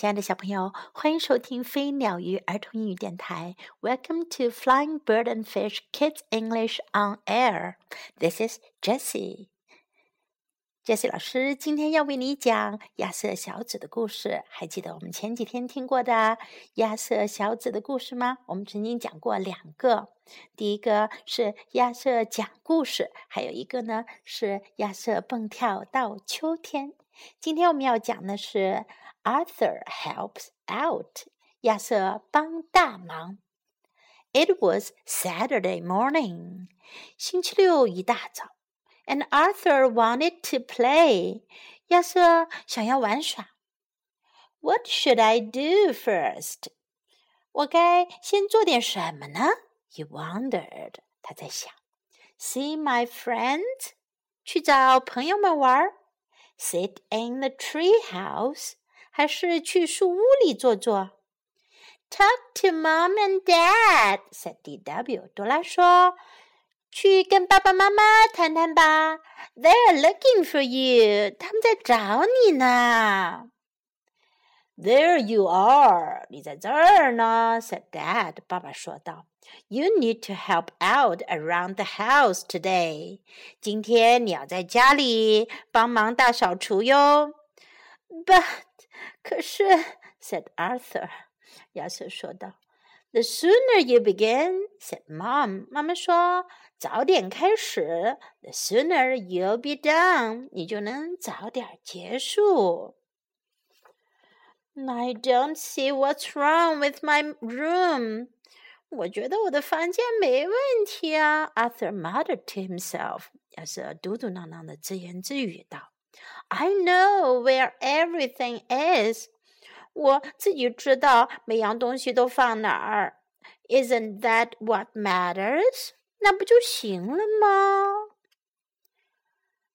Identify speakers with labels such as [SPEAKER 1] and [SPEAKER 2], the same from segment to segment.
[SPEAKER 1] 亲爱的小朋友，欢迎收听飞鸟鱼儿童英语电台。Welcome to Flying Bird and Fish Kids English on Air. This is Jessie. Jessie 老师今天要为你讲亚瑟小子的故事。还记得我们前几天听过的亚瑟小子的故事吗？我们曾经讲过两个，第一个是亚瑟讲故事，还有一个呢是亚瑟蹦跳到秋天。今天我们要讲的是。Arthur helps out. 亚瑟帮大忙。It was Saturday morning. 星期六一大早。And Arthur wanted to play. 亚瑟想要玩耍。What should I do first? 我该先做点什么呢？He wondered. 他在想。See my friends? 去找朋友们玩。 Sit in the tree house. 还是去树屋里坐坐？Talk to mom and dad," said D.W. 多拉说：“去跟爸爸妈妈谈谈吧。They're looking for you. 他们在找你呢。”There you are. 你在这儿呢，said Dad. 爸爸说道。You need to help out around the house today. 今天你要在家里帮忙大扫除哟。But 可是，said Arthur，亚瑟说道。The sooner you begin, said Mom，妈妈说，早点开始，the sooner you'll be done，你就能早点结束。 I don't see what's wrong with my room。我觉得我的房间没问题啊，Arthur muttered to himself。亚瑟嘟嘟囔囔的自言自语道。I know where everything is. 我自己知道每样东西都放哪儿。Isn't that what matters? 那不就行了吗？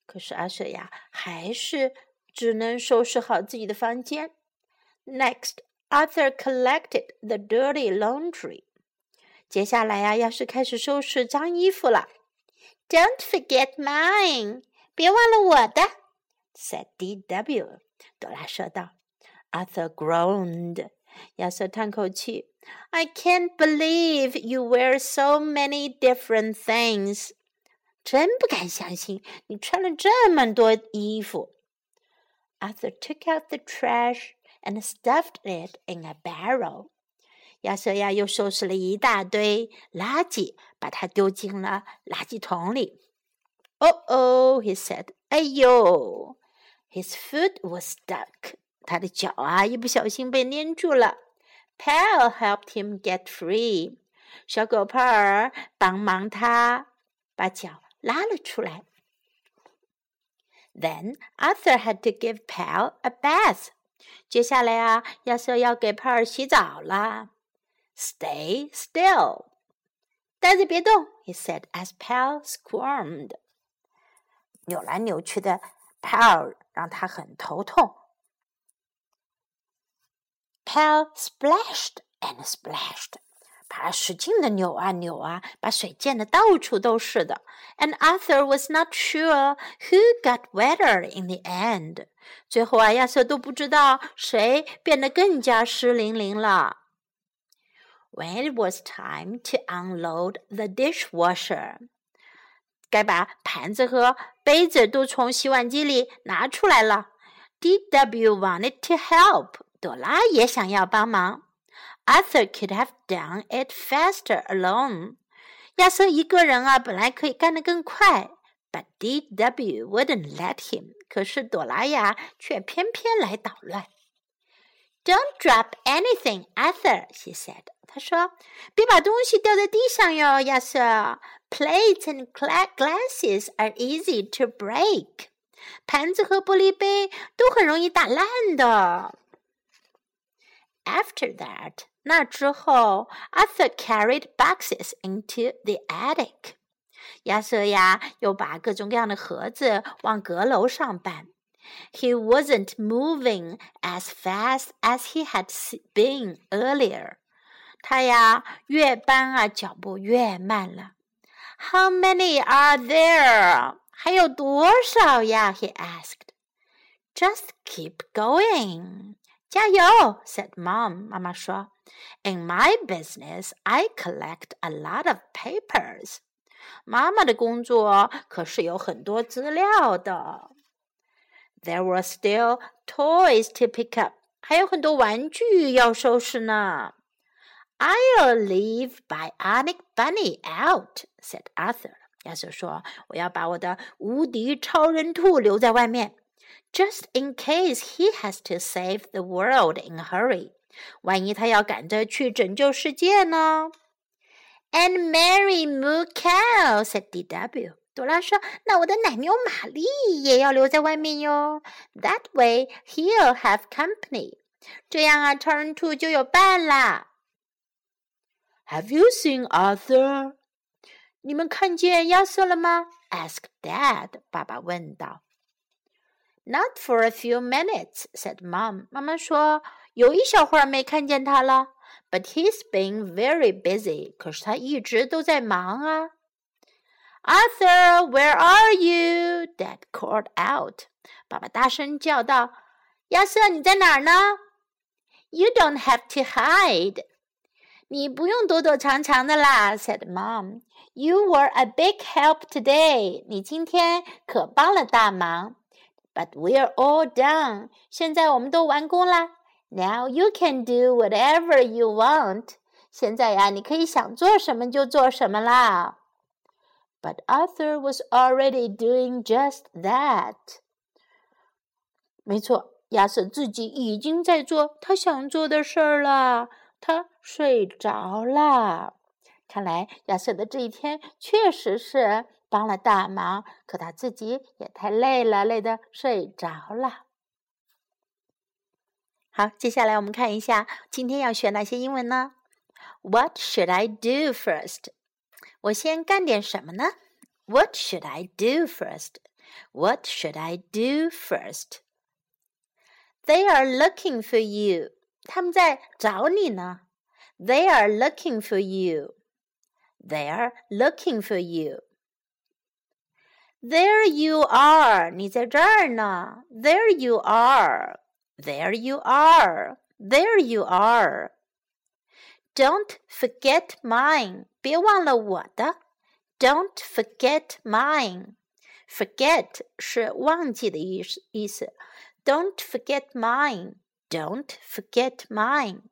[SPEAKER 1] 可是阿舍呀，还是只能收拾好自己的房间。 Next, Arthur collected the dirty laundry. 接下来呀，要是开始收拾脏衣服了。Don't forget mine. 别忘了我的。said D.W. 朵拉说道。Arthur groaned. 亚瑟叹口气。I can't believe you wear so many different things. 真不敢相信你穿了这么多衣服。Arthur took out the trash and stuffed it in a barrel. 亚瑟呀，又收拾了一大堆垃圾，把它丢进了垃圾桶里。Oh oh, he said. 哎呦！his foot was stuck. 他的脚啊，一不小心被粘住了。Pal helped him get free. 小狗帕尔帮忙他把脚拉了出来。Then Arthur had to give Pal a bath. 接下来啊，亚瑟要给帕尔洗澡啦。Stay still. 呆着别动，he said as Pal squirmed. 扭来扭去的 Pal 让他很头痛。Pal splashed and splashed，他使劲的扭啊扭啊，把水溅得到处都是的。And Arthur was not sure who got wetter in the end。最后啊，亚瑟都不知道谁变得更加湿淋淋了。When it was time to unload the dishwasher。该把盘子和杯子都从洗碗机里拿出来了。D.W. wanted to help，朵拉也想要帮忙。Arthur could have done it faster alone，亚瑟一个人啊，本来可以干得更快。But D.W. wouldn't let him，可是朵拉呀，却偏偏来捣乱。Don't drop anything, Arthur, she said. 他说：“别把东西掉在地上哟，亚瑟。Plates and glasses are easy to break。盘子和玻璃杯都很容易打烂的。” After that， 那之后，Arthur carried boxes into the attic。亚瑟呀，又把各种各样的盒子往阁楼上搬。He wasn't moving as fast as he had been earlier. 他呀，越搬啊，脚步越慢了。How many are there？还有多少呀？He asked. Just keep going. 加油！said Mom，妈妈说，In my business, I collect a lot of papers。妈妈的工作可是有很多资料的。There were still toys to pick up，还有很多玩具要收拾呢。I'll leave Bionic Bunny out，said Arthur。亚瑟说：“我要把我的无敌超人兔留在外面。” just in case he has to save the world in a hurry. 万一他要赶着去拯救世界呢？And Mary Moo Cow," said D.W. 朵拉说：“那我的奶牛玛丽也要留在外面哟。That way he'll have company。这样啊，Turn Two 就有伴啦。”Have you seen Arthur？你们看见亚瑟了吗？asked Dad。爸爸问道。not for a few minutes," said Mom. 妈妈说有一小会儿没看见他了。But he's been very busy. 可是他一直都在忙啊。Arthur, where are you? Dad called out. 爸爸大声叫道：“亚瑟，你在哪儿呢？”You don't have to hide. 你不用躲躲藏藏的啦，said Mom. You were a big help today. 你今天可帮了大忙。 But we're all done. 现在我们都完工啦。Now you can do whatever you want. 现在呀，你可以想做什么就做什么啦。But Arthur was already doing just that. 没错，亚瑟自己已经在做他想做的事儿了。他睡着了。看来亚瑟的这一天确实是帮了大忙，可他自己也太累了，累得睡着了。好，接下来我们看一下今天要学哪些英文呢？What should I do first？我先干点什么呢？What should I do first？What should I do first？They are looking for you。他们在找你呢。They are looking for you。They are looking for you. There you are，你在这儿呢。There you are. There you are. There you are. Don't forget mine，别忘了我的。Don't forget mine. Forget 是忘记的意思意思。Don't forget mine. Don't forget mine.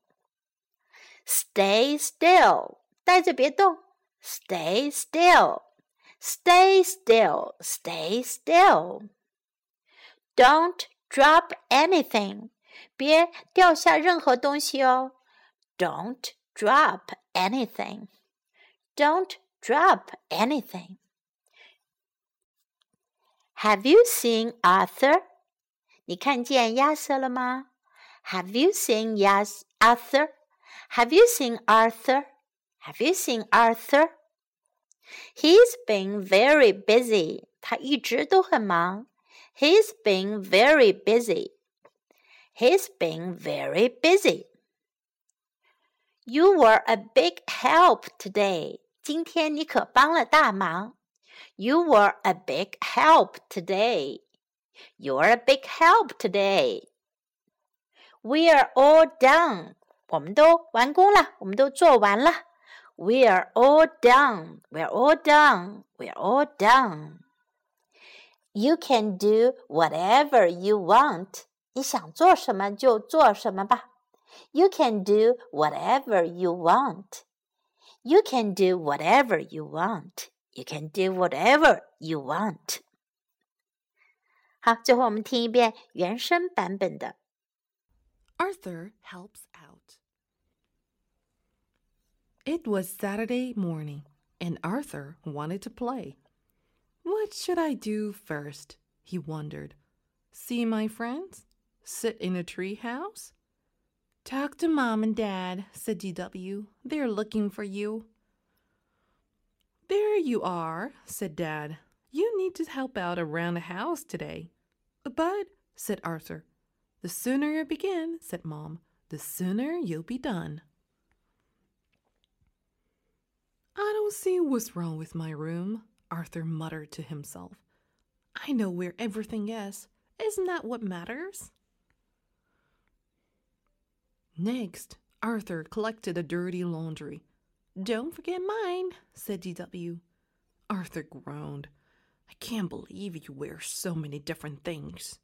[SPEAKER 1] Stay still，待着别动。Stay still. Stay still. Stay still. Don't drop anything. 别掉下任何东西哦。Don't drop anything. Don't drop anything. Have you seen Arthur? 你看见亚瑟了吗？Have you seen Yas Arthur? Have you seen Arthur? Have you seen Arthur? He's been very busy. 他一直都很忙。He's been very busy. He's been very busy. You were a big help today. 今天你可帮了大忙。You were a big help today. You're a big help today. We're all done. 我们都完工了，我们都做完了。 we are all done. We're all done. We're all done. You can do whatever you want. 你想做什么就做什么吧。You can do whatever you want. You can do whatever you want. You can do whatever you want. 好，最后我们听一遍原声版本的。
[SPEAKER 2] Arthur helps it was Saturday morning, and Arthur wanted to play. What should I do first? he wondered. See my friends? Sit in a tree house? Talk to Mom and Dad, said D.W. They're looking for you. There you are, said Dad. You need to help out around the house today. But, said Arthur, the sooner you begin, said Mom, the sooner you'll be done. I don't see what's wrong with my room, Arthur muttered to himself. I know where everything is. Isn't that what matters? Next, Arthur collected the dirty laundry. Don't forget mine, said DW. Arthur groaned. I can't believe you wear so many different things.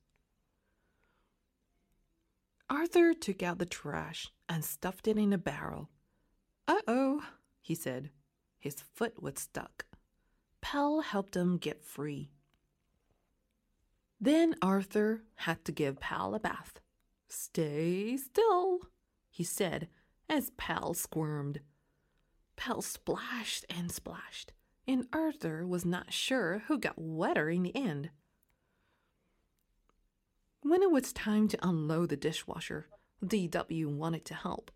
[SPEAKER 2] Arthur took out the trash and stuffed it in a barrel. Uh oh, he said. His foot was stuck. Pal helped him get free. Then Arthur had to give Pal a bath. Stay still, he said as Pal squirmed. Pal splashed and splashed, and Arthur was not sure who got wetter in the end. When it was time to unload the dishwasher, DW wanted to help.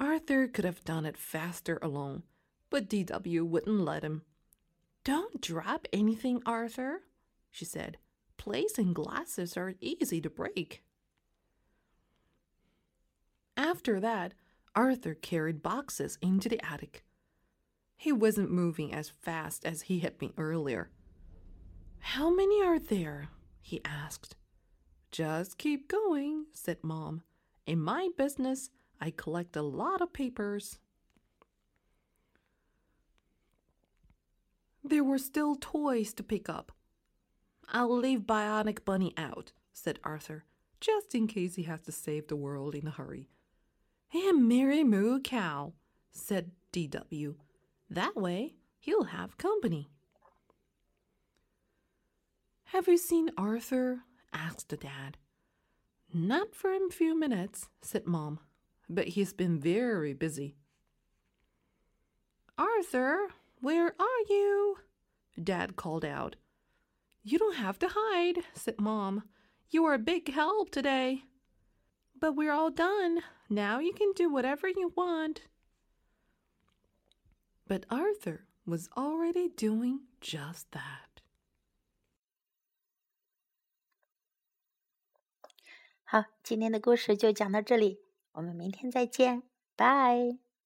[SPEAKER 2] Arthur could have done it faster alone, but DW wouldn't let him. Don't drop anything, Arthur, she said. Plates and glasses are easy to break. After that, Arthur carried boxes into the attic. He wasn't moving as fast as he had been earlier. How many are there? he asked. Just keep going, said Mom. In my business, I collect a lot of papers. There were still toys to pick up. I'll leave Bionic Bunny out, said Arthur, just in case he has to save the world in a hurry. And Mary Moo Cow, said DW. That way he'll have company. Have you seen Arthur? asked the dad. Not for a few minutes, said Mom, but he's been very busy. Arthur, where are you? Dad called out. You don't have to hide, said Mom. You are a big help today. But we're all done. Now you can do whatever you want. But Arthur was already doing just that.
[SPEAKER 1] 好，